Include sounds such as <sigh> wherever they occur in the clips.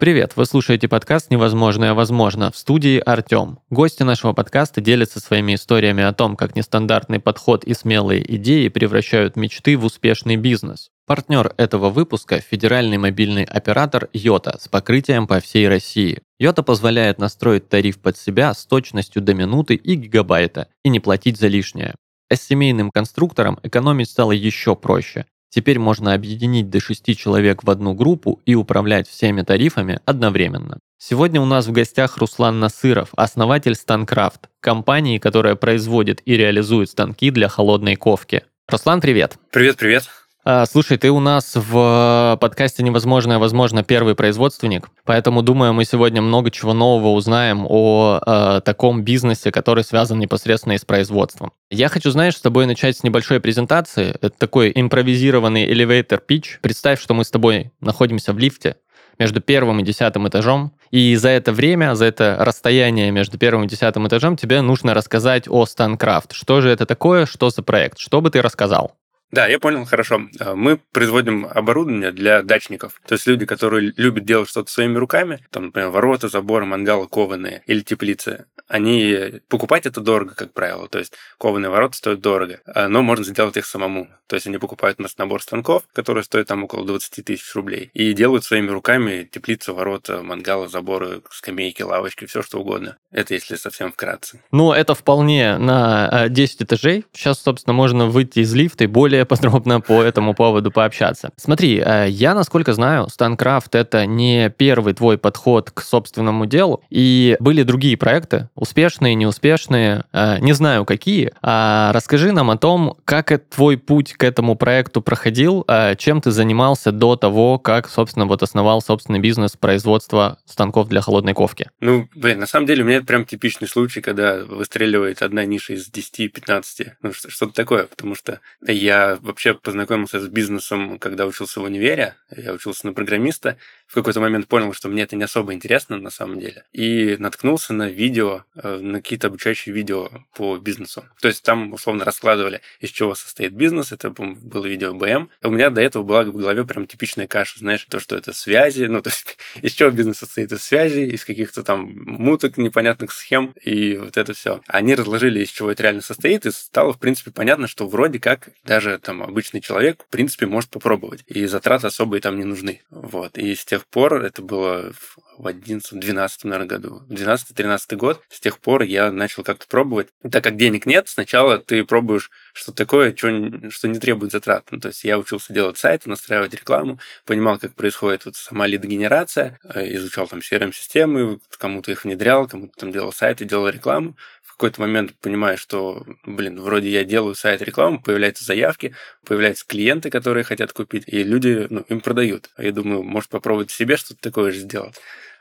Привет, вы слушаете подкаст «Невозможное возможно» в студии Артем. Гости нашего подкаста делятся своими историями о том, как нестандартный подход и смелые идеи превращают мечты в успешный бизнес. Партнер этого выпуска – федеральный мобильный оператор Йота с покрытием по всей России. Йота позволяет настроить тариф под себя с точностью до минуты и гигабайта и не платить за лишнее. А с семейным конструктором экономить стало еще проще. Теперь можно объединить до 6 человек в одну группу и управлять всеми тарифами одновременно. Сегодня у нас в гостях Руслан Насыров, основатель Станкрафт, компании, которая производит и реализует станки для холодной ковки. Руслан, привет. Привет, привет. А, слушай, ты у нас в подкасте «Невозможное, возможно» первый производственник, поэтому, думаю, мы сегодня много чего нового узнаем о э, таком бизнесе, который связан непосредственно и с производством. Я хочу, знаешь, с тобой начать с небольшой презентации. Это такой импровизированный elevator pitch. Представь, что мы с тобой находимся в лифте, между первым и десятым этажом. И за это время, за это расстояние между первым и десятым этажом тебе нужно рассказать о Станкрафт. Что же это такое, что за проект? Что бы ты рассказал? Да, я понял, хорошо. А, мы производим оборудование для дачников. То есть люди, которые любят делать что-то своими руками, там, например, ворота, заборы, мангалы кованые или теплицы, они покупать это дорого, как правило. То есть кованые ворота стоят дорого, а, но можно сделать их самому. То есть они покупают у нас набор станков, который стоит там около 20 тысяч рублей, и делают своими руками теплицы, ворота, мангалы, заборы, скамейки, лавочки, все что угодно. Это если совсем вкратце. Ну, это вполне на 10 этажей. Сейчас, собственно, можно выйти из лифта и более более подробно по этому поводу пообщаться. Смотри, э, я, насколько знаю, Станкрафт — это не первый твой подход к собственному делу, и были другие проекты, успешные, неуспешные, э, не знаю какие. А расскажи нам о том, как твой путь к этому проекту проходил, э, чем ты занимался до того, как, собственно, вот основал собственный бизнес производства станков для холодной ковки. Ну, блин, на самом деле у меня это прям типичный случай, когда выстреливает одна ниша из 10-15, ну, что-то такое, потому что я вообще познакомился с бизнесом, когда учился в универе. Я учился на программиста. В какой-то момент понял, что мне это не особо интересно на самом деле. И наткнулся на видео, э, на какие-то обучающие видео по бизнесу. То есть там условно раскладывали, из чего состоит бизнес. Это было видео БМ. У меня до этого была в голове прям типичная каша. Знаешь, то, что это связи. Ну, <laughs> то есть из чего бизнес состоит? Из связи, из каких-то там муток, непонятных схем и вот это все. Они разложили, из чего это реально состоит, и стало, в принципе, понятно, что вроде как даже там обычный человек, в принципе, может попробовать. И затраты особые там не нужны. Вот. И с тех пор, это было в 11-12, наверное, году, 12-13 год, с тех пор я начал как-то пробовать. Так как денег нет, сначала ты пробуешь что такое, что, что не требует затрат. Ну, то есть я учился делать сайты, настраивать рекламу, понимал, как происходит вот сама лидогенерация, э, изучал там CRM-системы, кому-то их внедрял, кому-то там делал сайты, делал рекламу какой-то момент понимаешь, что, блин, вроде я делаю сайт рекламы, появляются заявки, появляются клиенты, которые хотят купить, и люди ну, им продают. А я думаю, может попробовать себе что-то такое же сделать.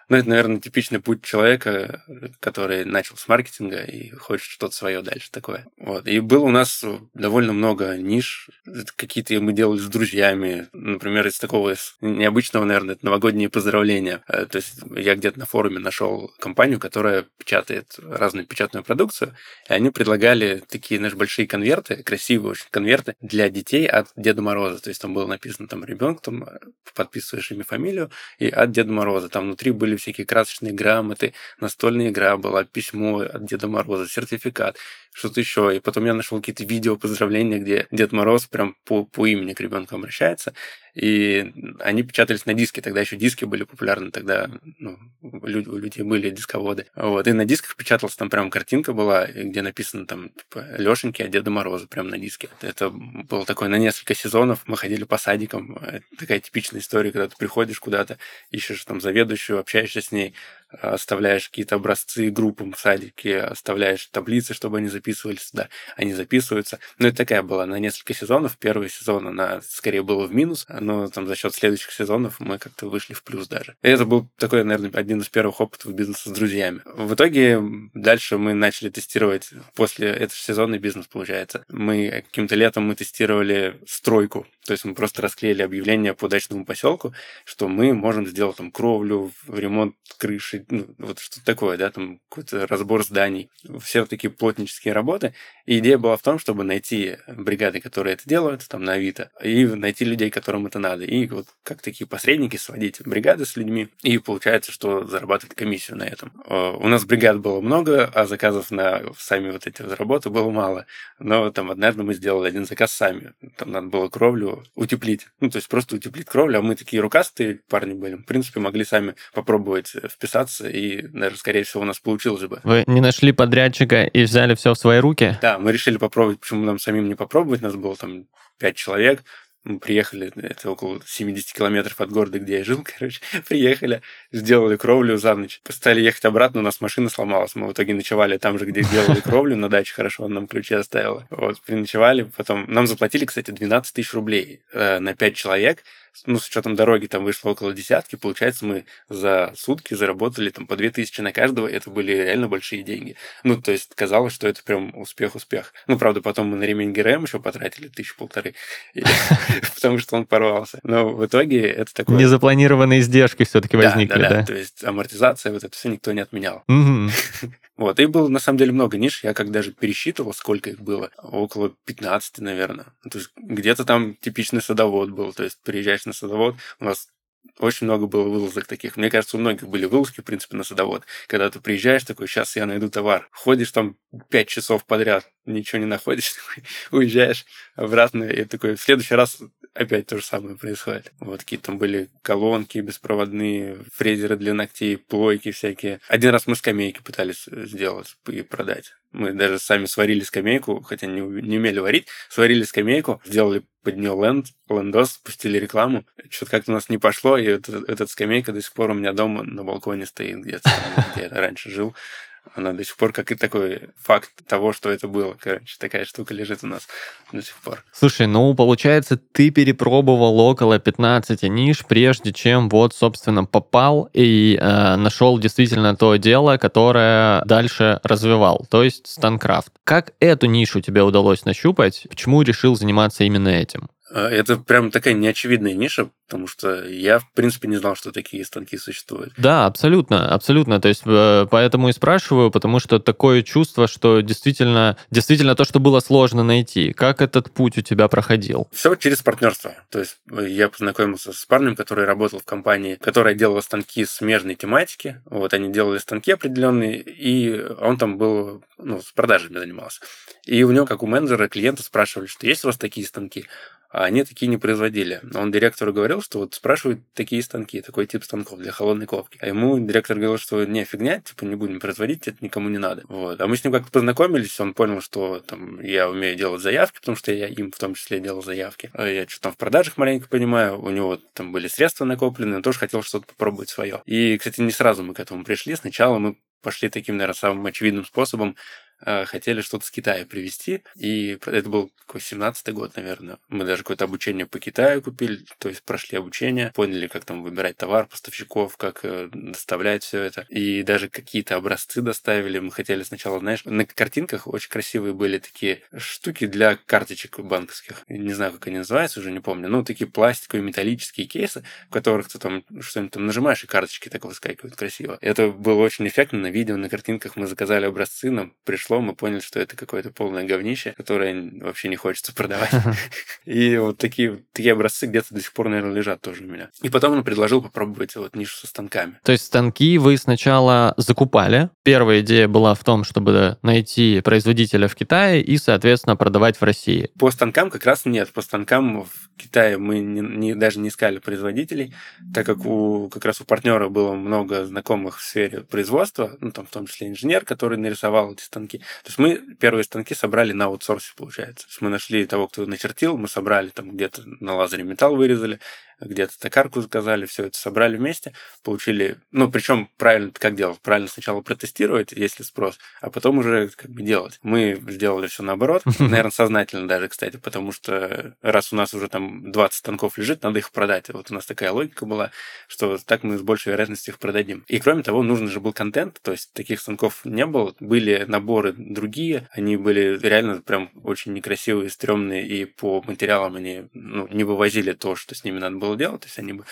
Ну, это, наверное, типичный путь человека, который начал с маркетинга и хочет что-то свое дальше такое. Вот. И было у нас довольно много ниш. Какие-то мы делали с друзьями. Например, из такого необычного, наверное, это новогодние поздравления. Э, то есть я где-то на форуме нашел компанию, которая печатает разную печатную продукцию, и они предлагали такие, знаешь, большие конверты, красивые очень конверты для детей от Деда Мороза. То есть там было написано там ребенок, там подписываешь имя, фамилию, и от Деда Мороза. Там внутри были всякие красочные грамоты, настольная игра была, письмо от Деда Мороза, сертификат что-то еще. И потом я нашел какие-то видео поздравления, где Дед Мороз прям по, по имени к ребенку обращается. И они печатались на диске. Тогда еще диски были популярны. Тогда ну, у людей были дисководы. Вот. И на дисках печаталась там прям картинка была, где написано там типа, Лешеньки от Деда Мороза прям на диске. Это было такое на несколько сезонов. Мы ходили по садикам. Это такая типичная история, когда ты приходишь куда-то, ищешь там заведующую, общаешься с ней, оставляешь какие-то образцы группам в садике, оставляешь таблицы, чтобы они записывались сюда. Они записываются. Ну, это такая была на несколько сезонов. Первый сезон она скорее была в минус, но там за счет следующих сезонов мы как-то вышли в плюс даже. И это был такой, наверное, один из первых опытов бизнеса с друзьями. В итоге дальше мы начали тестировать после этого сезона бизнес, получается. Мы каким-то летом мы тестировали стройку. То есть мы просто расклеили объявление по дачному поселку, что мы можем сделать там кровлю, ремонт крыши, ну, вот что-то такое, да, там какой-то разбор зданий. Все такие плотнические работы. И идея была в том, чтобы найти бригады, которые это делают, там, на Авито, и найти людей, которым это надо. И вот как такие посредники сводить бригады с людьми. И получается, что зарабатывать комиссию на этом. Э, у нас бригад было много, а заказов на сами вот эти работы было мало. Но там однажды мы сделали один заказ сами. Там надо было кровлю утеплить. Ну, то есть просто утеплить кровлю, а мы такие рукастые парни были. В принципе, могли сами попробовать вписаться, и даже, скорее всего, у нас получилось бы. Вы не нашли подрядчика и взяли все в свои руки? Да, мы решили попробовать, почему нам самим не попробовать. Нас было там пять человек. Мы приехали, это около 70 километров от города, где я жил, <laughs> короче. Приехали, сделали кровлю за ночь. Стали ехать обратно, у нас машина сломалась. Мы в итоге ночевали там же, где делали кровлю на даче, хорошо, он нам ключи оставил. Вот, переночевали, потом... Нам заплатили, кстати, 12 тысяч рублей э, на 5 человек ну, с учетом дороги там вышло около десятки, получается, мы за сутки заработали там по две тысячи на каждого, это были реально большие деньги. Ну, то есть казалось, что это прям успех-успех. Ну, правда, потом мы на ремень ГРМ еще потратили тысячу полторы, <laughs> потому что он порвался. Но в итоге это такое... Незапланированные издержки все-таки возникли, да? то есть амортизация, вот это все никто не отменял. <laughs> Вот, и было на самом деле много ниш. Я как даже пересчитывал, сколько их было. Около 15, наверное. То есть где-то там типичный садовод был. То есть приезжаешь на садовод, у нас очень много было вылазок таких. Мне кажется, у многих были вылазки, в принципе, на садовод. Когда ты приезжаешь, такой, сейчас я найду товар. Ходишь там пять часов подряд, ничего не находишь, <laughs> уезжаешь обратно, и такой, в следующий раз опять то же самое происходит. Вот какие там были колонки беспроводные, фрезеры для ногтей, плойки всякие. Один раз мы скамейки пытались сделать и продать. Мы даже сами сварили скамейку, хотя не, не умели варить, сварили скамейку, сделали под нее ленд, лендос, пустили рекламу. Что-то как-то у нас не пошло, и этот, этот скамейка до сих пор у меня дома на балконе стоит где-то, где я раньше жил она до сих пор как и такой факт того, что это было. Короче, такая штука лежит у нас до сих пор. Слушай, ну, получается, ты перепробовал около 15 ниш, прежде чем вот, собственно, попал и э, нашел действительно то дело, которое дальше развивал, то есть Станкрафт. Как эту нишу тебе удалось нащупать? Почему решил заниматься именно этим? Э, это прям такая неочевидная ниша, потому что я, в принципе, не знал, что такие станки существуют. Да, абсолютно, абсолютно. То есть э, поэтому и спрашиваю, потому что такое чувство, что действительно, действительно то, что было сложно найти. Как этот путь у тебя проходил? Все через партнерство. То есть э, я познакомился с парнем, который работал в компании, которая делала станки смежной тематики. Вот они делали станки определенные, и он там был, ну, с продажами занимался. И у него, как у менеджера, клиенты спрашивали, что есть у вас такие станки? А они такие не производили. Он директору говорил, что вот спрашивают такие станки, такой тип станков для холодной ковки. А ему директор говорил, что не, фигня, типа не будем производить, это никому не надо. Вот. А мы с ним как-то познакомились, он понял, что там я умею делать заявки, потому что я им в том числе делал заявки. А я что-то там в продажах маленько понимаю, у него там были средства накоплены, он тоже хотел что-то попробовать свое. И, кстати, не сразу мы к этому пришли. Сначала мы пошли таким, наверное, самым очевидным способом хотели что-то с Китая привезти, и это был какой 17-й год, наверное. Мы даже какое-то обучение по Китаю купили, то есть прошли обучение, поняли, как там выбирать товар, поставщиков, как э, доставлять все это, и даже какие-то образцы доставили. Мы хотели сначала, знаешь, на картинках очень красивые были такие штуки для карточек банковских. Не знаю, как они называются, уже не помню. Ну, такие пластиковые металлические кейсы, в которых ты там что-нибудь там нажимаешь, и карточки так выскакивают красиво. Это было очень эффектно на видео, на картинках мы заказали образцы, нам пришло пришло, мы поняли, что это какое-то полное говнище, которое вообще не хочется продавать. <laughs> И вот такие, такие образцы где-то до сих пор, наверное, лежат тоже у меня. И потом он предложил попробовать вот нишу со станками. То есть станки вы сначала закупали. Первая идея была в том, чтобы найти производителя в Китае и, соответственно, продавать в России. По станкам как раз нет. По станкам в Китае мы не, не, даже не искали производителей, так как у, как раз у партнера было много знакомых в сфере производства, ну, там в том числе инженер, который нарисовал эти станки. То есть мы первые станки собрали на аутсорсе, получается. То есть мы нашли того, кто начертил, мы собрали там где-то на лазере металл вырезали, где-то токарку заказали, все это собрали вместе, получили, ну, причем правильно как делать? Правильно сначала протестировать, если спрос, а потом уже как бы делать. Мы сделали все наоборот, наверное, сознательно даже, кстати, потому что раз у нас уже там 20 станков лежит, надо их продать. Вот у нас такая логика была, что так мы с большей вероятностью их продадим. И кроме того, нужен же был контент, то есть таких станков не было, были наборы другие, они были реально прям очень некрасивые, стрёмные, и по материалам они ну, не вывозили то, что с ними надо было делать, то есть они бы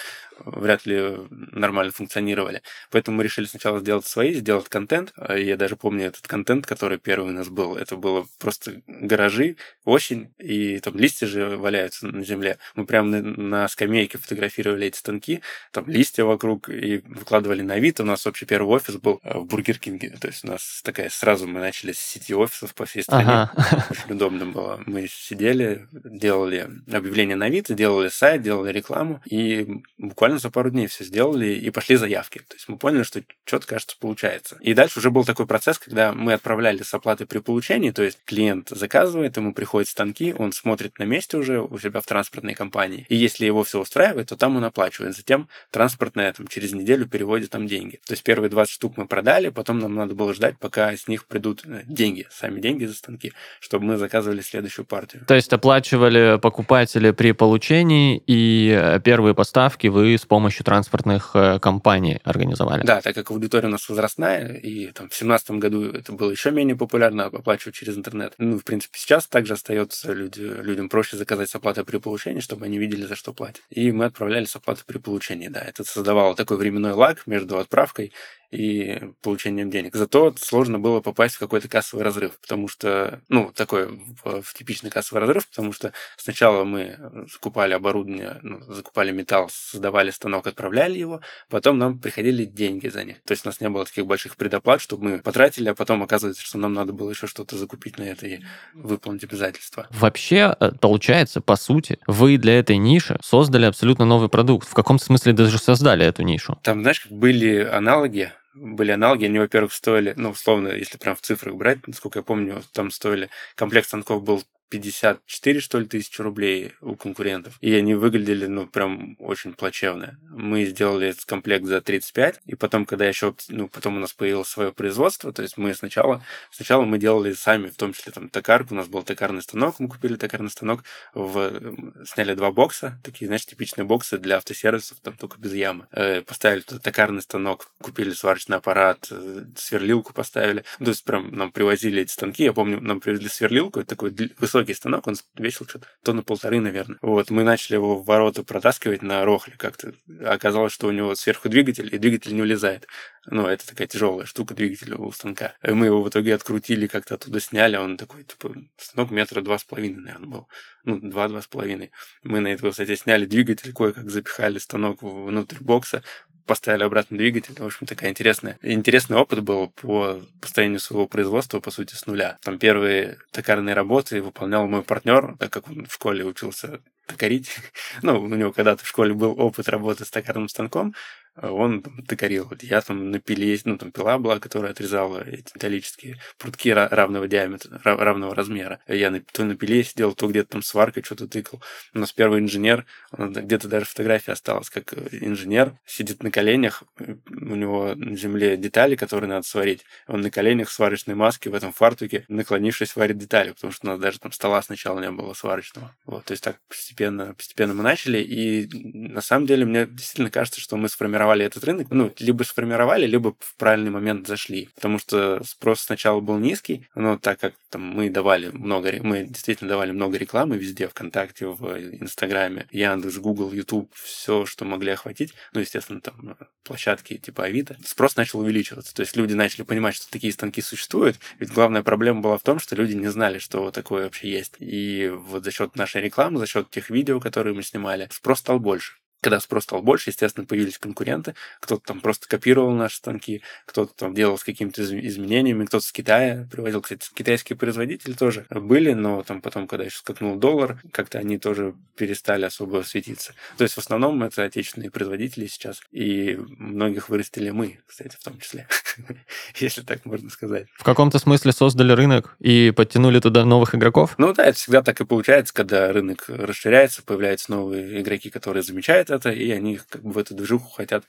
вряд ли нормально функционировали. Поэтому мы решили сначала сделать свои, сделать контент. Я даже помню этот контент, который первый у нас был. Это было просто гаражи, осень, и там листья же валяются на земле. Мы прямо на, на скамейке фотографировали эти станки, там листья вокруг, и выкладывали на вид. У нас вообще первый офис был э, в Бургер Кинге. То есть у нас такая сразу мы начали с сети офисов по всей стране. Ага. Очень удобно было. Мы сидели, делали объявление на вид, делали сайт, делали рекламу, и буквально буквально за пару дней все сделали и пошли заявки. То есть мы поняли, что что-то, кажется, получается. И дальше уже был такой процесс, когда мы отправляли с оплатой при получении, то есть клиент заказывает, ему приходят станки, он смотрит на месте уже у себя в транспортной компании. И если его все устраивает, то там он оплачивает. Затем транспортная там, через неделю переводит там деньги. То есть первые 20 штук мы продали, потом нам надо было ждать, пока с них придут э, деньги, сами деньги за станки, чтобы мы заказывали следующую партию. То есть оплачивали покупатели при получении, и э, первые поставки вы с помощью транспортных э, компаний организовали. Да, так как аудитория у нас возрастная, и там, в 2017 году это было еще менее популярно оплачивать через интернет. Ну, в принципе, сейчас также остается люди, людям проще заказать с оплатой при получении, чтобы они видели, за что платят. И мы отправляли с оплатой при получении, да. Это создавало такой временной лаг между отправкой и получением денег. Зато сложно было попасть в какой-то кассовый разрыв, потому что, ну, такой в, в типичный кассовый разрыв, потому что сначала мы закупали оборудование, ну, закупали металл, создавали станок, отправляли его, потом нам приходили деньги за них. То есть у нас не было таких больших предоплат, чтобы мы потратили, а потом оказывается, что нам надо было еще что-то закупить на это и выполнить обязательства. Вообще, э, получается, по сути, вы для этой ниши создали абсолютно новый продукт. В каком смысле даже создали эту нишу? Там, знаешь, были аналоги, были аналоги, они, во-первых, стоили, ну, условно, если прям в цифрах брать, насколько я помню, там стоили, комплект станков был 54, что ли, тысячи рублей у конкурентов. И они выглядели, ну, прям очень плачевно. Мы сделали этот комплект за 35, и потом, когда еще, ну, потом у нас появилось свое производство, то есть мы сначала, сначала мы делали сами, в том числе там токарку, у нас был токарный станок, мы купили токарный станок, в, сняли два бокса, такие, знаешь, типичные боксы для автосервисов, там только без ямы. Э, поставили туда токарный станок, купили сварочный аппарат, э, сверлилку поставили. Ну, то есть прям нам привозили эти станки, я помню, нам привезли сверлилку, это такой высокий высокий станок, он весил что-то тонны полторы, наверное. Вот, мы начали его в ворота протаскивать на рохле как-то. Оказалось, что у него сверху двигатель, и двигатель не улезает. Ну, это такая тяжелая штука двигателя у станка. И мы его в итоге открутили, как-то оттуда сняли. Он такой, типа, станок метра два с половиной, наверное, был. Ну, два-два с половиной. Мы на этого, кстати, сняли двигатель, кое-как запихали станок внутрь бокса, поставили обратно двигатель. В общем, такая интересная. Интересный опыт был по построению своего производства, по сути, с нуля. Там первые токарные работы выполнял мой партнер, так как он в школе учился токарить. <laughs> ну, у него когда-то в школе был опыт работы с токарным станком, он там. Вот я там на ну, там пила была, которая отрезала эти металлические прутки равного диаметра, равного размера. Я то на пиле сидел, то где-то там сваркой что-то тыкал. У нас первый инженер, где-то даже фотография осталась, как инженер сидит на коленях, у него на земле детали, которые надо сварить. Он на коленях в сварочной маске в этом фартуке, наклонившись, варит детали, потому что у нас даже там стола сначала не было сварочного. Вот, то есть так постепенно, постепенно мы начали, и на самом деле мне действительно кажется, что мы сформировали сформировали этот рынок, ну, либо сформировали, либо в правильный момент зашли. Потому что спрос сначала был низкий, но так как там, мы давали много, мы действительно давали много рекламы везде, ВКонтакте, в Инстаграме, Яндекс, Google, YouTube, все, что могли охватить, ну, естественно, там площадки типа Авито, спрос начал увеличиваться. То есть люди начали понимать, что такие станки существуют, ведь главная проблема была в том, что люди не знали, что такое вообще есть. И вот за счет нашей рекламы, за счет тех видео, которые мы снимали, спрос стал больше. Когда спрос стал больше, естественно, появились конкуренты. Кто-то там просто копировал наши станки, кто-то там делал с какими-то изменениями, кто-то с Китая привозил. Кстати, китайские производители тоже были, но там потом, когда еще скакнул доллар, как-то они тоже перестали особо светиться. То есть в основном это отечественные производители сейчас. И многих вырастили мы, кстати, в том числе. <laughs> Если так можно сказать. В каком-то смысле создали рынок и подтянули туда новых игроков? Ну да, это всегда так и получается, когда рынок расширяется, появляются новые игроки, которые замечают знают это, и они как бы в эту движуху хотят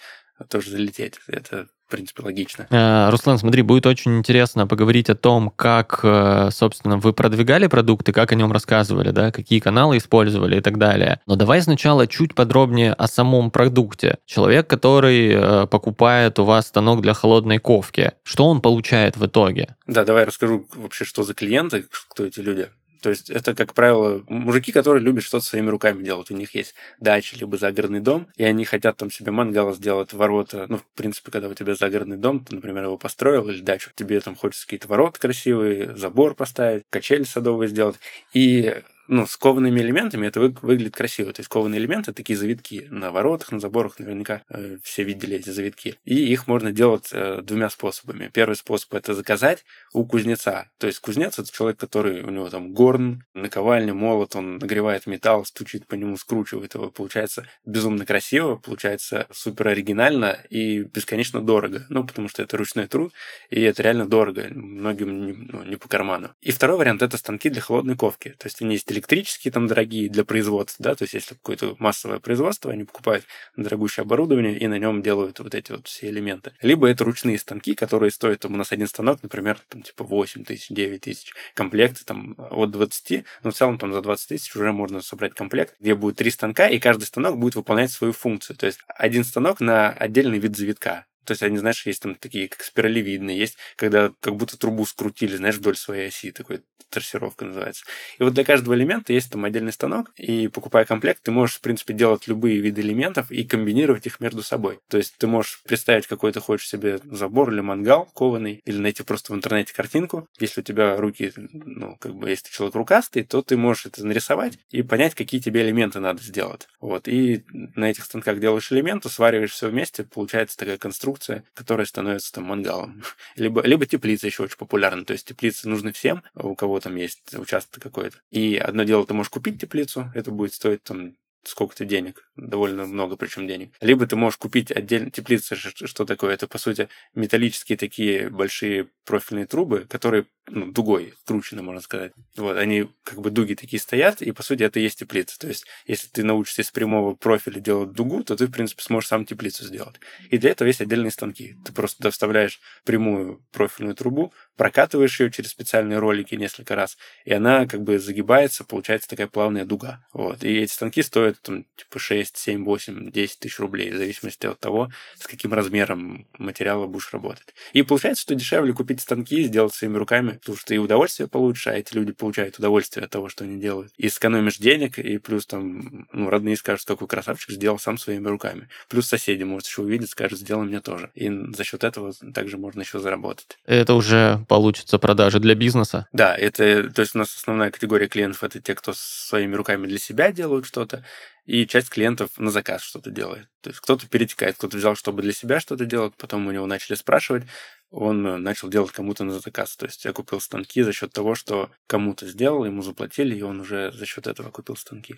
тоже залететь. Это в принципе, логично. Э, Руслан, смотри, будет очень интересно поговорить о том, как, э, собственно, вы продвигали продукты, как о нем рассказывали, да, какие каналы использовали и так далее. Но давай сначала чуть подробнее о самом продукте. Человек, который э, покупает у вас станок для холодной ковки, что он получает в итоге? Да, давай расскажу вообще, что за клиенты, кто эти люди. То есть это, как правило, мужики, которые любят что-то своими руками делать. У них есть дача, либо загородный дом, и они хотят там себе мангал сделать, ворота. Ну, в принципе, когда у тебя загородный дом, ты, например, его построил или дачу, тебе там хочется какие-то ворота красивые, забор поставить, качели садовые сделать. И ну, с коваными элементами это вы, выглядит красиво. То есть кованые элементы такие завитки на воротах, на заборах, наверняка э, все видели эти завитки. И их можно делать э, двумя способами. Первый способ это заказать у кузнеца. То есть кузнец это человек, который у него там горн, наковальня, молот, он нагревает металл, стучит по нему, скручивает его. Получается безумно красиво, получается супер оригинально и бесконечно дорого. Ну, потому что это ручной труд, и это реально дорого. Многим не, ну, не по карману. И второй вариант это станки для холодной ковки. То есть они есть электрические там дорогие для производства, да, то есть если какое-то массовое производство, они покупают дорогущее оборудование и на нем делают вот эти вот все элементы. Либо это ручные станки, которые стоят, там, у нас один станок, например, там типа 8 тысяч, 9 тысяч, комплекты там от 20, но в целом там за 20 тысяч уже можно собрать комплект, где будет три станка, и каждый станок будет выполнять свою функцию. То есть один станок на отдельный вид завитка. То есть они, знаешь, есть там такие, как спиралевидные, есть, когда как будто трубу скрутили, знаешь, вдоль своей оси, такой трассировка называется. И вот для каждого элемента есть там отдельный станок, и покупая комплект, ты можешь, в принципе, делать любые виды элементов и комбинировать их между собой. То есть ты можешь представить, какой ты хочешь себе забор или мангал кованый, или найти просто в интернете картинку. Если у тебя руки, ну, как бы, если ты человек рукастый, то ты можешь это нарисовать и понять, какие тебе элементы надо сделать. Вот. И на этих станках делаешь элементы, свариваешь все вместе, получается такая конструкция, конструкция, которая становится там мангалом. <laughs> Либо, либо теплица еще очень популярна. То есть теплицы нужны всем, у кого там есть участок какой-то. И одно дело, ты можешь купить теплицу, это будет стоить там сколько-то денег, довольно много причем денег. Либо ты можешь купить отдельно теплицы, что такое? Это, по сути, металлические такие большие профильные трубы, которые ну, дугой кручены, можно сказать. Вот, они как бы дуги такие стоят, и, по сути, это и есть теплица. То есть, если ты научишься из прямого профиля делать дугу, то ты, в принципе, сможешь сам теплицу сделать. И для этого есть отдельные станки. Ты просто вставляешь прямую профильную трубу, прокатываешь ее через специальные ролики несколько раз, и она как бы загибается, получается такая плавная дуга. Вот. И эти станки стоят там типа 6, 7, 8, 10 тысяч рублей, в зависимости от того, с каким размером материала будешь работать. И получается, что дешевле купить станки, сделать своими руками, потому что и удовольствие получишь, а эти люди получают удовольствие от того, что они делают. И сэкономишь денег, и плюс там, ну, родные скажут, какой красавчик сделал сам своими руками. Плюс соседи, может, еще увидят, скажут, сделай мне тоже. И за счет этого также можно еще заработать. Это уже получится продажи для бизнеса? Да, это, то есть у нас основная категория клиентов это те, кто своими руками для себя делают что-то, и часть клиентов на заказ что-то делает. То есть кто-то перетекает, кто-то взял, чтобы для себя что-то делать, потом у него начали спрашивать, он э, начал делать кому-то на заказ. То есть я купил станки за счет того, что кому-то сделал, ему заплатили, и он уже за счет этого купил станки.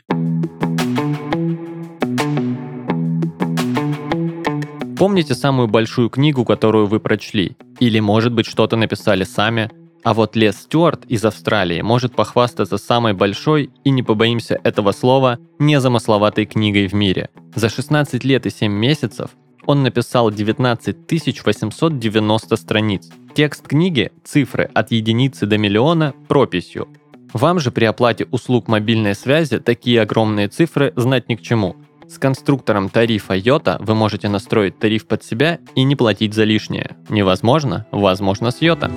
Помните самую большую книгу, которую вы прочли? Или, может быть, что-то написали сами? А вот Лес Стюарт из Австралии может похвастаться самой большой, и не побоимся этого слова, незамысловатой книгой в мире. За 16 лет и 7 месяцев он написал 19 890 страниц. Текст книги – цифры от единицы до миллиона прописью. Вам же при оплате услуг мобильной связи такие огромные цифры знать ни к чему. С конструктором тарифа Йота вы можете настроить тариф под себя и не платить за лишнее. Невозможно? Возможно с Йота.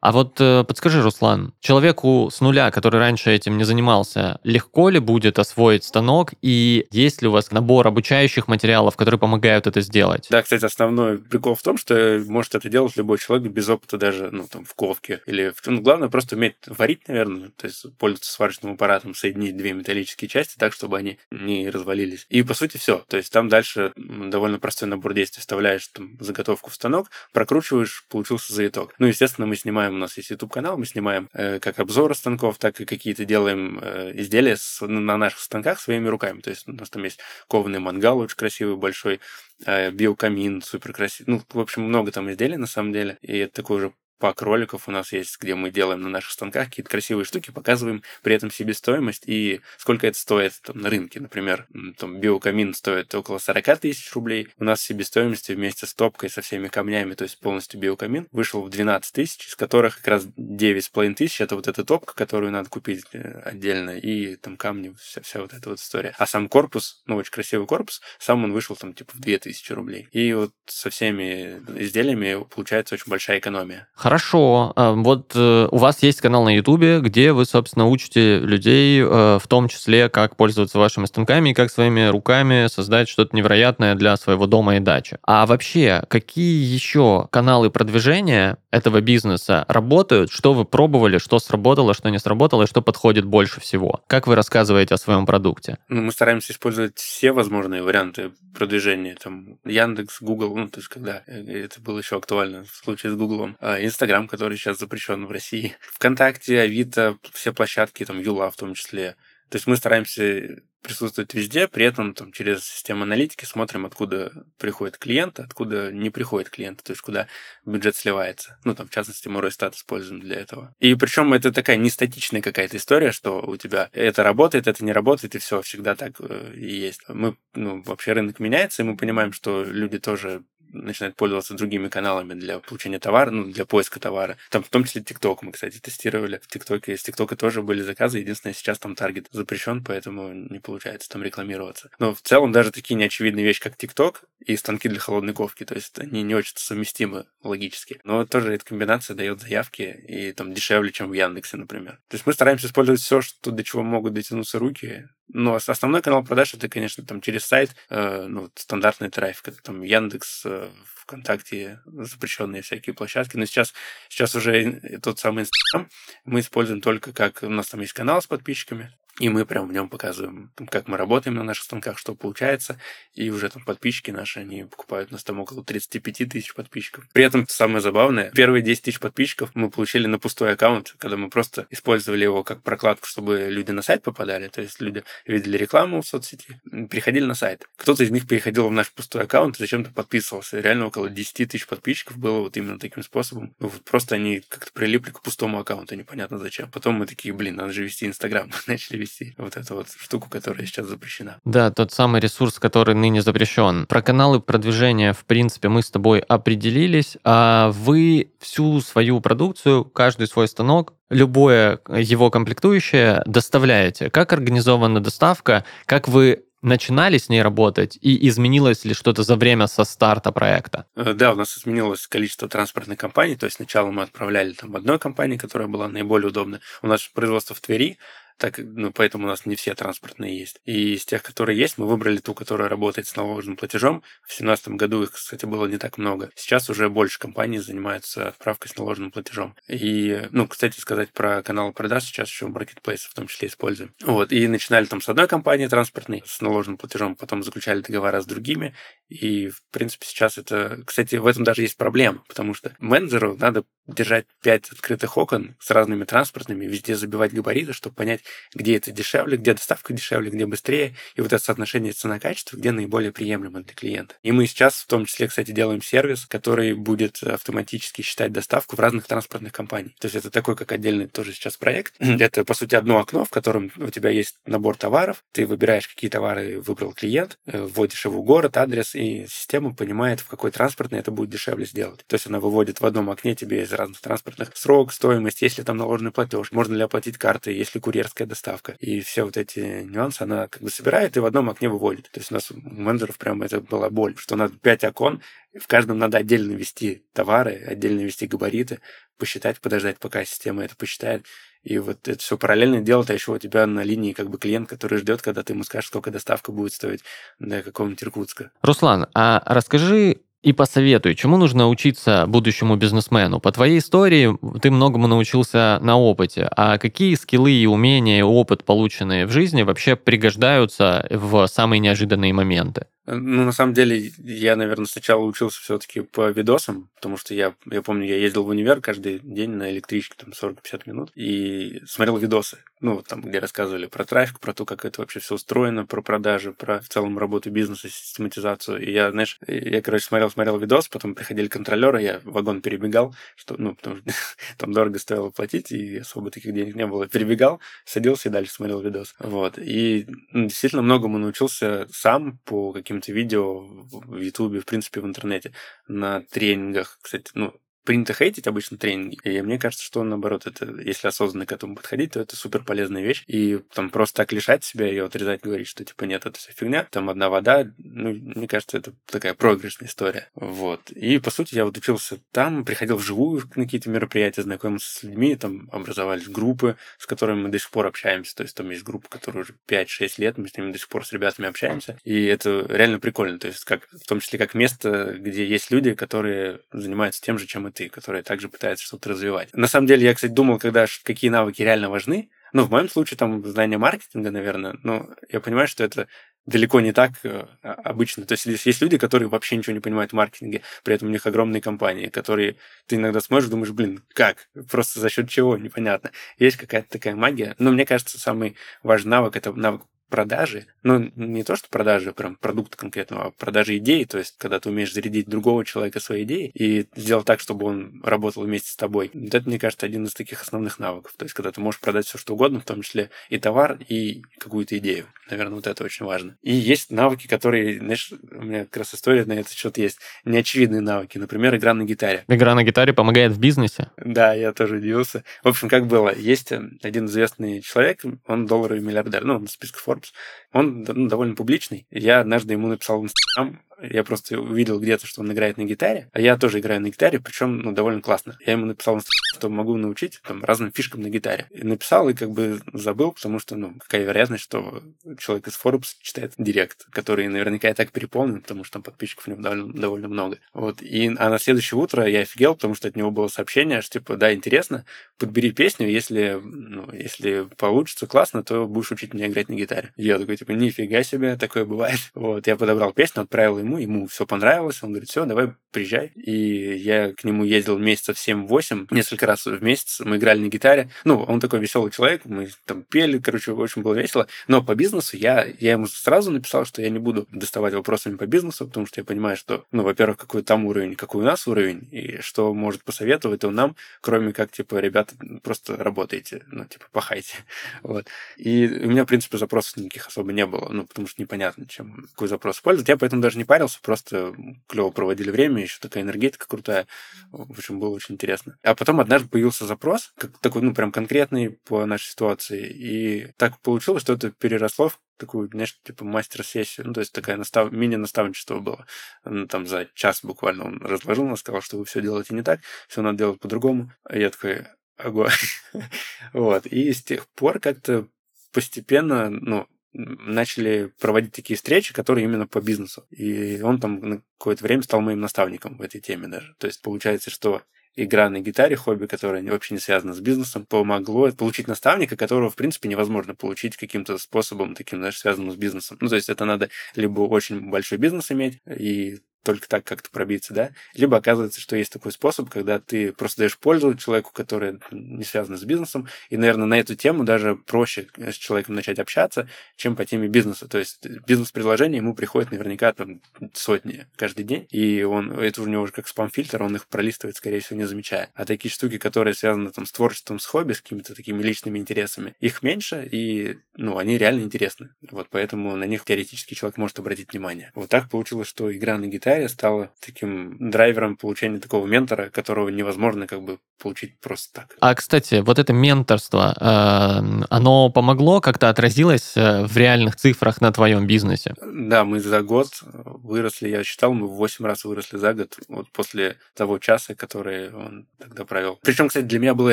А вот э, подскажи, Руслан, человеку с нуля, который раньше этим не занимался, легко ли будет освоить станок? И есть ли у вас набор обучающих материалов, которые помогают это сделать? Да, кстати, основной прикол в том, что может это делать любой человек без опыта даже, ну, там, в ковке. Или, ну, главное просто уметь варить, наверное, то есть пользоваться сварочным аппаратом, соединить две металлические части так, чтобы они не развалились. И, по сути, все. То есть там дальше довольно простой набор действий. Вставляешь там заготовку в станок, прокручиваешь, получился завиток. Ну, естественно, мы снимаем снимаем, у нас есть YouTube-канал, мы снимаем э, как обзоры станков, так и какие-то делаем э, изделия с, на наших станках своими руками. То есть у нас там есть кованый мангал очень красивый, большой, э, биокамин супер красивый. Ну, в общем, много там изделий на самом деле. И это такой уже пак роликов у нас есть, где мы делаем на наших станках какие-то красивые штуки, показываем при этом себестоимость и сколько это стоит там, на рынке. Например, там биокамин стоит около 40 тысяч рублей. У нас себестоимость вместе с топкой, со всеми камнями, то есть полностью биокамин, вышел в 12 тысяч, из которых как раз 9,5 тысяч это вот эта топка, которую надо купить э, отдельно, и там камни, вся, вся вот эта вот история. А сам корпус, ну, очень красивый корпус, сам он вышел там типа в 2000 рублей. И вот со всеми изделиями получается очень большая экономия. Хорошо. А, вот э, у вас есть канал на Ютубе, где вы, собственно, учите людей, э, в том числе, как пользоваться вашими станками и как своими руками создать что-то невероятное для своего дома и дачи. А вообще, какие еще каналы продвижения этого бизнеса работают? Что вы пробовали, что сработало, что не сработало, и что подходит больше всего? Как вы рассказываете о своем продукте? Ну, мы стараемся использовать все возможные варианты продвижения. Там Яндекс, Google, ну, то есть когда э, это было еще актуально в случае с Гуглом. А Инстаграм, который сейчас запрещен в России. ВКонтакте, Авито, все площадки, там Юла в том числе. То есть мы стараемся присутствовать везде, при этом там, через систему аналитики смотрим, откуда приходит клиент, откуда не приходит клиент, то есть куда бюджет сливается. Ну, там, в частности, мы Ройстат используем для этого. И причем это такая не статичная какая-то история, что у тебя это работает, это не работает, и все, всегда так э, и есть. Мы, ну, вообще рынок меняется, и мы понимаем, что люди тоже начинает пользоваться другими каналами для получения товара, ну, для поиска товара. Там в том числе ТикТок мы, кстати, тестировали. В ТикТоке, с ТикТока тоже были заказы. Единственное, сейчас там таргет запрещен, поэтому не получается там рекламироваться. Но в целом даже такие неочевидные вещи, как ТикТок и станки для холодной ковки, то есть они не очень совместимы логически. Но тоже эта комбинация дает заявки и там дешевле, чем в Яндексе, например. То есть мы стараемся использовать все, что до чего могут дотянуться руки, но основной канал продаж это, конечно, там через сайт, э, ну, стандартный трафик, это там Яндекс, э, ВКонтакте, запрещенные всякие площадки. Но сейчас, сейчас уже тот самый Инстаграм мы используем только как... У нас там есть канал с подписчиками, и мы прям в нем показываем, как мы работаем на наших станках, что получается. И уже там подписчики наши, они покупают у нас там около 35 тысяч подписчиков. При этом самое забавное, первые 10 тысяч подписчиков мы получили на пустой аккаунт, когда мы просто использовали его как прокладку, чтобы люди на сайт попадали. То есть люди видели рекламу в соцсети, приходили на сайт. Кто-то из них переходил в наш пустой аккаунт и зачем-то подписывался. Реально около 10 тысяч подписчиков было вот именно таким способом. Вот просто они как-то прилипли к пустому аккаунту, непонятно зачем. Потом мы такие, блин, надо же вести Инстаграм. <laughs> Начали вести вести вот эту вот штуку, которая сейчас запрещена. Да, тот самый ресурс, который ныне запрещен. Про каналы продвижения, в принципе, мы с тобой определились. А вы всю свою продукцию, каждый свой станок, любое его комплектующее доставляете. Как организована доставка? Как вы начинали с ней работать и изменилось ли что-то за время со старта проекта? Э, да, у нас изменилось количество транспортных компаний, то есть сначала мы отправляли там одной компании, которая была наиболее удобна. У нас производство в Твери, так, ну, поэтому у нас не все транспортные есть. И из тех, которые есть, мы выбрали ту, которая работает с наложенным платежом. В 2017 году их, кстати, было не так много. Сейчас уже больше компаний занимаются отправкой с наложенным платежом. И, ну, кстати, сказать про канал продаж сейчас еще Marketplace в том числе используем. Вот, и начинали там с одной компании транспортной с наложенным платежом, потом заключали договора с другими. И, в принципе, сейчас это... Кстати, в этом даже есть проблема, потому что менеджеру надо держать пять открытых окон с разными транспортными, везде забивать габариты, чтобы понять, где это дешевле, где доставка дешевле, где быстрее, и вот это соотношение цена-качество, где наиболее приемлемо для клиента. И мы сейчас в том числе, кстати, делаем сервис, который будет автоматически считать доставку в разных транспортных компаниях. То есть это такой, как отдельный тоже сейчас проект. <clears throat> Это, по сути, одно окно, в котором у тебя есть набор товаров, ты выбираешь, какие товары выбрал клиент, э, вводишь его город, адрес, и система понимает, в какой транспортный это будет дешевле сделать. То есть она выводит в одном окне тебе из разных транспортных срок, стоимость, если там наложенный платеж, можно ли оплатить картой, если курьерская доставка. И все вот эти нюансы она как бы собирает и в одном окне выводит. То есть у нас у менеджеров прямо это была боль, что надо 5 окон, в каждом надо отдельно вести товары, отдельно вести габариты, посчитать, подождать, пока система это посчитает. И вот это все параллельно делать, а еще у тебя на линии как бы клиент, который ждет, когда ты ему скажешь, сколько доставка будет стоить до какого-нибудь Иркутска. Руслан, а расскажи и посоветуй, чему нужно учиться будущему бизнесмену. По твоей истории ты многому научился на опыте. А какие скиллы и умения, и опыт, полученные в жизни, вообще пригождаются в самые неожиданные моменты? Ну, на самом деле, я, наверное, сначала учился все-таки по видосам, потому что я, я помню, я ездил в универ каждый день на электричке, там, 40-50 минут, и смотрел видосы. Ну, там, где рассказывали про трафик, про то, как это вообще все устроено, про продажи, про в целом работу бизнеса, систематизацию. И я, знаешь, я, короче, смотрел, смотрел видос, потом приходили контролеры, я вагон перебегал, что, ну, потому что <laughs> там дорого стоило платить, и особо таких денег не было. Перебегал, садился и дальше смотрел видос. Вот. И ну, действительно многому научился сам по каким каким-то видео в Ютубе, в принципе, в интернете, на тренингах. Кстати, ну, принято хейтить обычно тренинги. И мне кажется, что наоборот, это, если осознанно к этому подходить, то это супер полезная вещь. И там просто так лишать себя ее отрезать, говорить, что типа нет, это вся фигня, там одна вода, ну, мне кажется, это такая проигрышная история. Вот. И, по сути, я вот учился там, приходил вживую на какие-то мероприятия, знакомился с людьми, там образовались группы, с которыми мы до сих пор общаемся. То есть там есть группа, которая уже 5-6 лет, мы с ними до сих пор с ребятами общаемся. И это реально прикольно. То есть как, в том числе как место, где есть люди, которые занимаются тем же, чем и ты, которые также пытаются что-то развивать. На самом деле, я, кстати, думал, когда какие навыки реально важны. Ну, в моем случае, там, знание маркетинга, наверное, но я понимаю, что это далеко не так э, обычно. То есть есть люди, которые вообще ничего не понимают в маркетинге, при этом у них огромные компании, которые ты иногда смотришь, думаешь, блин, как? Просто за счет чего? Непонятно. Есть какая-то такая магия. Но мне кажется, самый важный навык это навык продажи, ну, не то, что продажи прям продукта конкретного, а продажи идеи, то есть, когда ты умеешь зарядить другого человека своей идеей и сделать так, чтобы он работал вместе с тобой. Вот это, мне кажется, один из таких основных навыков. То есть, когда ты можешь продать все, что угодно, в том числе и товар, и какую-то идею. Наверное, вот это очень важно. И есть навыки, которые, знаешь, у меня как раз история на этот счет есть. Неочевидные навыки. Например, игра на гитаре. Игра на гитаре помогает в бизнесе? Да, я тоже удивился. В общем, как было, есть один известный человек, он долларовый миллиардер, ну, на списке Forbes, times он ну, довольно публичный. Я однажды ему написал в Инстаграм, я просто увидел где-то, что он играет на гитаре, а я тоже играю на гитаре, причем ну, довольно классно. Я ему написал, что могу научить там, разным фишкам на гитаре. И написал и как бы забыл, потому что, ну, какая вероятность, что человек из Forbes читает директ, который наверняка и так переполнен, потому что там подписчиков у него довольно, довольно много. Вот. И, а на следующее утро я офигел, потому что от него было сообщение, что типа, да, интересно, подбери песню, если, ну, если получится классно, то будешь учить меня играть на гитаре. Я такой, типа, нифига себе, такое бывает. <laughs> Вот, я подобрал песню, отправил ему, ему все понравилось, он говорит, все, давай приезжай. И я к нему ездил месяцев 7-8, несколько раз в месяц мы играли на гитаре. Ну, он такой веселый человек, мы там пели, короче, очень было весело. Но по бизнесу я, я ему сразу написал, что я не буду доставать вопросами по бизнесу, потому что я понимаю, что, ну, во-первых, какой там уровень, какой у нас уровень, и что может посоветовать он нам, кроме как, типа, ребята, просто работаете, ну, типа, пахайте. <laughs> Вот. И у меня, в принципе, запросов никаких особо не было, ну, потому что непонятно, чем какой запрос использовать. Я поэтому даже не парился, просто клево проводили время, еще такая энергетика крутая. В общем, было очень интересно. А потом однажды появился запрос, как такой, ну, прям конкретный по нашей ситуации. И так получилось, что это переросло в такую, знаешь, типа мастер-сессию. Ну, то есть такая настав... мини-наставничество было. Ну, там за час буквально он разложил, он сказал, что вы все делаете не так, все надо делать по-другому. А я такой, огонь. <laughs> вот. И с тех пор как-то постепенно, ну, начали проводить такие встречи, которые именно по бизнесу. И он там на какое-то время стал моим наставником в этой теме даже. То есть получается, что игра на гитаре, хобби, которое вообще не связано с бизнесом, помогло получить наставника, которого, в принципе, невозможно получить каким-то способом, таким, знаешь, связанным с бизнесом. Ну, то есть это надо либо очень большой бизнес иметь и только так как-то пробиться, да, либо оказывается, что есть такой способ, когда ты просто даешь пользу человеку, который не связан с бизнесом, и, наверное, на эту тему даже проще с человеком начать общаться, чем по теме бизнеса. То есть бизнес-предложения ему приходят наверняка там сотни каждый день, и он, это у него уже как спам-фильтр, он их пролистывает, скорее всего, не замечая. А такие штуки, которые связаны там с творчеством, с хобби, с какими-то такими личными интересами, их меньше, и, ну, они реально интересны. Вот поэтому на них теоретически человек может обратить внимание. Вот так получилось, что игра на гитаре стала таким драйвером получения такого ментора, которого невозможно как бы получить просто так. А, кстати, вот это менторство, э, оно помогло, как-то отразилось э, в реальных цифрах на твоем бизнесе? Да, мы за год выросли, я считал, мы в 8 раз выросли за год, вот после того часа, который он тогда провел. Причем, кстати, для меня было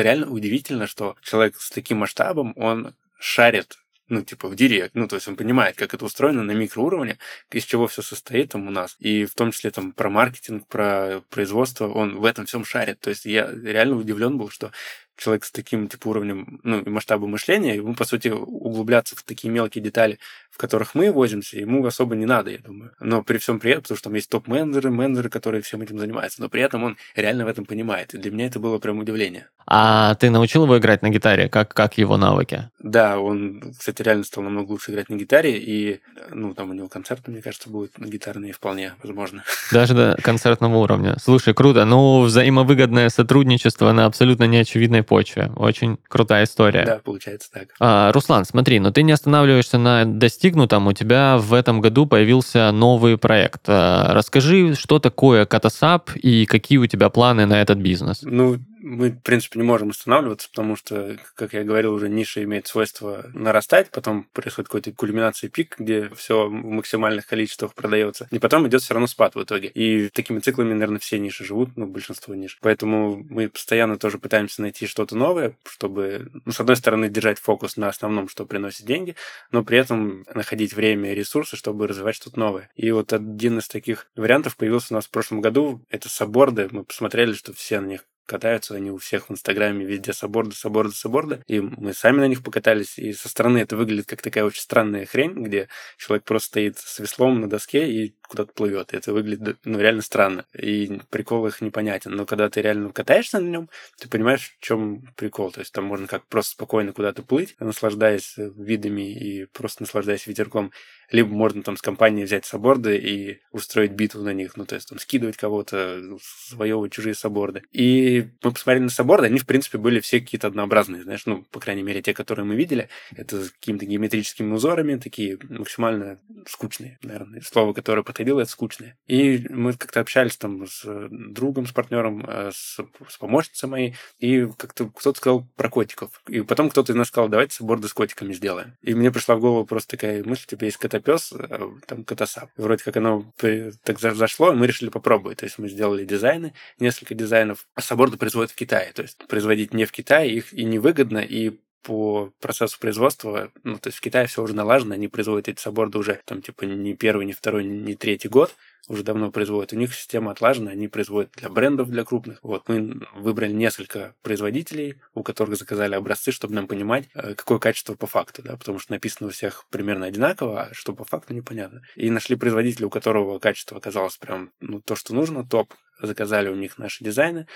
реально удивительно, что человек с таким масштабом, он шарит ну, типа, в директ. Ну, то есть он понимает, как это устроено на микроуровне, из чего все состоит там у нас. И в том числе там про маркетинг, про производство, он в этом всем шарит. То есть я реально удивлен был, что человек с таким типа уровнем, ну, и масштабом мышления, ему, по сути, углубляться в такие мелкие детали, в которых мы возимся, ему особо не надо, я думаю. Но при всем при этом, потому что там есть топ-менеджеры, менеджеры, которые всем этим занимаются, но при этом он реально в этом понимает. И для меня это было прям удивление. А ты научил его играть на гитаре? Как, как его навыки? Да, он, кстати, реально стал намного лучше играть на гитаре, и, ну, там у него концерт, мне кажется, будет на гитарные вполне возможно. <laughs> Даже до концертного уровня. Слушай, круто. Ну, взаимовыгодное сотрудничество на абсолютно неочевидной почве. Очень крутая история. Да, получается так. А, Руслан, смотри, но ты не останавливаешься на достигнутом. У тебя в этом году появился новый проект. А, расскажи, что такое Катасап и какие у тебя планы на этот бизнес? Ну, мы, в принципе, не можем останавливаться, потому что, как я говорил, уже ниша имеет свойство нарастать, потом происходит какой-то кульминация пик, где все в максимальных количествах продается, и потом идет все равно спад в итоге. И такими циклами, наверное, все ниши живут, ну, большинство ниш. Поэтому мы постоянно тоже пытаемся найти что-то новое, чтобы, ну, с одной стороны, держать фокус на основном, что приносит деньги, но при этом находить время и ресурсы, чтобы развивать что-то новое. И вот один из таких вариантов появился у нас в прошлом году. Это саборды. Мы посмотрели, что все на них катаются они у всех в Инстаграме, везде соборды, соборды, соборды. И мы сами на них покатались, и со стороны это выглядит как такая очень странная хрень, где человек просто стоит с веслом на доске и куда-то плывет. Это выглядит ну, реально странно. И прикол их непонятен. Но когда ты реально катаешься на нем, ты понимаешь, в чем прикол. То есть там можно как просто спокойно куда-то плыть, наслаждаясь видами и просто наслаждаясь ветерком либо можно там с компанией взять соборды и устроить битву на них, ну, то есть там скидывать кого-то, завоевывать чужие соборды. И мы посмотрели на соборды, они, в принципе, были все какие-то однообразные, знаешь, ну, по крайней мере, те, которые мы видели, это с какими-то геометрическими узорами, такие максимально скучные, наверное. Слово, которое подходило, это скучные. И мы как-то общались там с другом, с партнером, э, с, с помощницей моей, и как-то кто-то сказал про котиков. И потом кто-то из нас сказал, давайте соборды с котиками сделаем. И мне пришла в голову просто такая мысль, типа, есть кота котопес, э, там котосап. Вроде как оно так зашло, мы решили попробовать. То есть мы сделали дизайны, несколько дизайнов. А саборды производят в Китае. То есть производить не в Китае их и невыгодно, и по процессу производства, ну, то есть в Китае все уже налажено, они производят эти саборды уже там типа не первый, не второй, не третий год, уже давно производят. У них система отлажена, они производят для брендов, для крупных. Вот мы выбрали несколько производителей, у которых заказали образцы, чтобы нам понимать, э, какое качество по факту, да, потому что написано у всех примерно одинаково, а что по факту непонятно. И нашли производителя, у которого качество оказалось прям ну, то, что нужно, топ, заказали у них наши дизайны,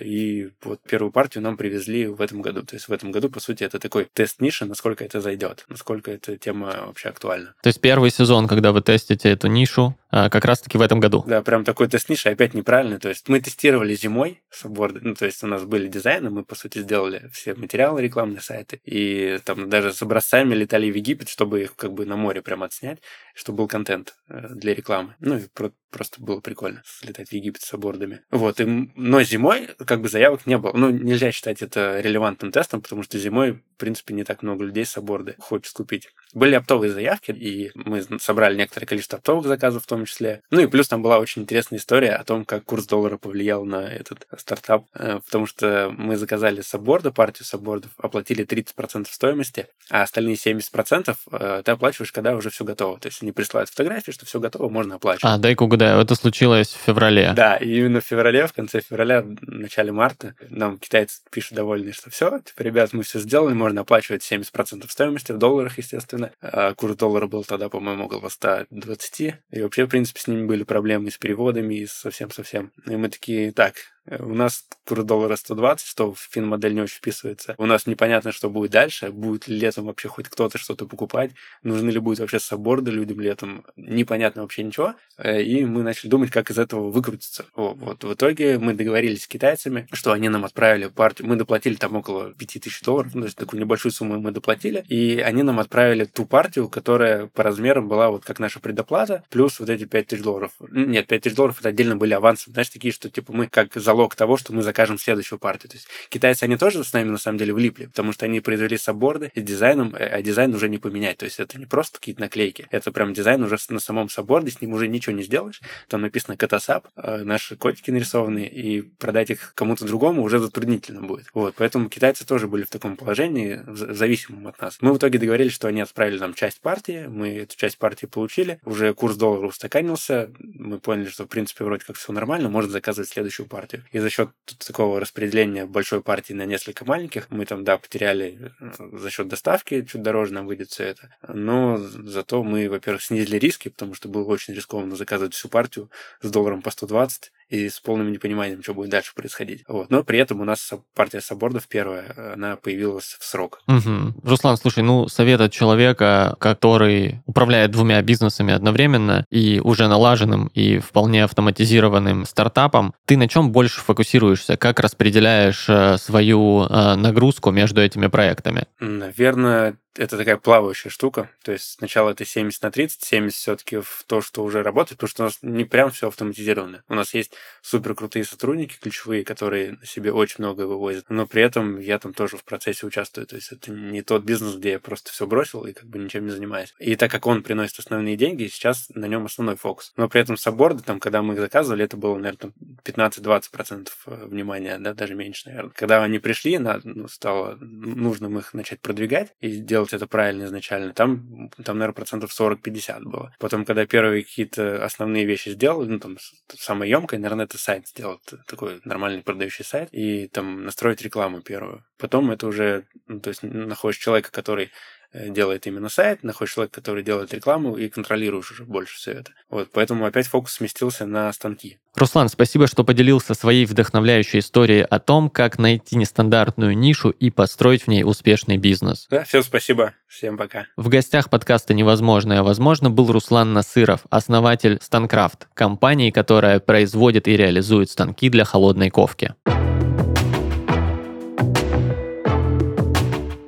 и вот первую партию нам привезли в этом году. То есть в этом году, по сути, это такой тест ниши, насколько это зайдет, насколько эта тема вообще актуальна. То есть первый сезон, когда вы тестите эту нишу, как раз-таки в этом году. Да, прям такой тест ниши, опять неправильно. То есть мы тестировали зимой сабборды, ну, то есть у нас были дизайны, мы, по сути, сделали все материалы, рекламные сайты, и там даже с образцами летали в Египет, чтобы их как бы на море прям отснять, чтобы был контент э, для рекламы. Ну, и просто было прикольно слетать в Египет с абордами. Вот, и, но зимой как бы заявок не было. Ну, нельзя считать это релевантным тестом, потому что зимой, в принципе, не так много людей с хочет купить. Были оптовые заявки, и мы собрали некоторое количество оптовых заказов в том числе. Ну и плюс там была очень интересная история о том, как курс доллара повлиял на этот стартап, э, потому что мы заказали сабборда, партию саббордов, оплатили 30% стоимости, а остальные 70% э, ты оплачиваешь, когда уже все готово. То есть они присылают фотографии, что все готово, можно оплачивать. А, дай-ка угадаю, это случилось в феврале. Да, и именно в феврале, в конце февраля, в начале марта, нам китайцы пишут довольные, что все, типа, ребят, мы все сделали, можно оплачивать 70% стоимости в долларах, естественно. А курс доллара был тогда, по-моему, около 120. И вообще, принципе, с ними были проблемы с переводами и совсем-совсем. И мы такие, так, у нас курс доллара 120, что в фин-модель не очень вписывается. У нас непонятно, что будет дальше. Будет ли летом вообще хоть кто-то что-то покупать? Нужны ли будет вообще сабборды людям летом? Непонятно вообще ничего. Э, и мы начали думать, как из этого выкрутиться. Вот. В итоге мы договорились с китайцами, что они нам отправили партию. Мы доплатили там около 5000 долларов, ну, то есть такую небольшую сумму мы доплатили. И они нам отправили ту партию, которая по размерам была вот как наша предоплата, плюс вот эти 5000 долларов. Нет, 5000 долларов это отдельно были авансы. Знаешь, такие, что типа мы как за залог того, что мы закажем следующую партию. То есть китайцы, они тоже с нами на самом деле влипли, потому что они произвели сабборды с дизайном, э, а дизайн уже не поменять. То есть это не просто какие-то наклейки, это прям дизайн уже на самом сабборде, с ним уже ничего не сделаешь. Там написано катасап, э, наши котики нарисованы, и продать их кому-то другому уже затруднительно будет. Вот, поэтому китайцы тоже были в таком положении, зависимым от нас. Мы в итоге договорились, что они отправили нам часть партии, мы эту часть партии получили, уже курс доллара устаканился, мы поняли, что в принципе вроде как все нормально, можно заказывать следующую партию. И за счет такого распределения большой партии на несколько маленьких, мы там, да, потеряли э, за счет доставки, чуть дороже нам выйдет все это. Но зато мы, во-первых, снизили риски, потому что было очень рискованно заказывать всю партию с долларом по 120 и с полным непониманием, что будет дальше происходить. Вот. Но при этом у нас партия саббордов первая, она появилась в срок. Угу. Руслан, слушай, ну, совет от человека, который управляет двумя бизнесами одновременно и уже налаженным и вполне автоматизированным стартапом, ты на чем больше фокусируешься? Как распределяешь э, свою э, нагрузку между этими проектами? Наверное, это такая плавающая штука. То есть сначала это 70 на 30, 70 все-таки в то, что уже работает, потому что у нас не прям все автоматизировано. У нас есть супер крутые сотрудники, ключевые, которые на себе очень много вывозят. Но при этом я там тоже в процессе участвую. То есть это не тот бизнес, где я просто все бросил и как бы ничем не занимаюсь. И так как он приносит основные деньги, сейчас на нем основной фокус. Но при этом сабборды, там, когда мы их заказывали, это было, наверное, 15-20% э, внимания, да, даже меньше, наверное. Когда они пришли, ну, стало нужным их начать продвигать и делать делать это правильно изначально. Там, там наверное, процентов 40-50 было. Потом, когда первые какие-то основные вещи сделал, ну, там, самое емкое, наверное, это сайт сделать, такой нормальный продающий сайт, и там настроить рекламу первую. Потом это уже, ну, то есть находишь человека, который делает именно сайт, находишь человека, который делает рекламу, и контролируешь уже больше все это. Вот, поэтому опять фокус сместился на станки. Руслан, спасибо, что поделился своей вдохновляющей историей о том, как найти нестандартную нишу и построить в ней успешный бизнес. Да, всем спасибо. Всем пока. В гостях подкаста «Невозможное возможно» был Руслан Насыров, основатель Станкрафт, компании, которая производит и реализует станки для холодной ковки.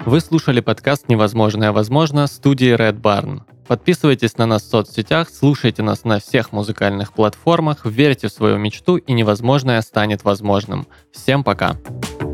Вы слушали подкаст «Невозможное возможно» студии Red Barn. Подписывайтесь на нас в соцсетях, слушайте нас на всех музыкальных платформах, верьте в свою мечту и невозможное станет возможным. Всем пока! Пока.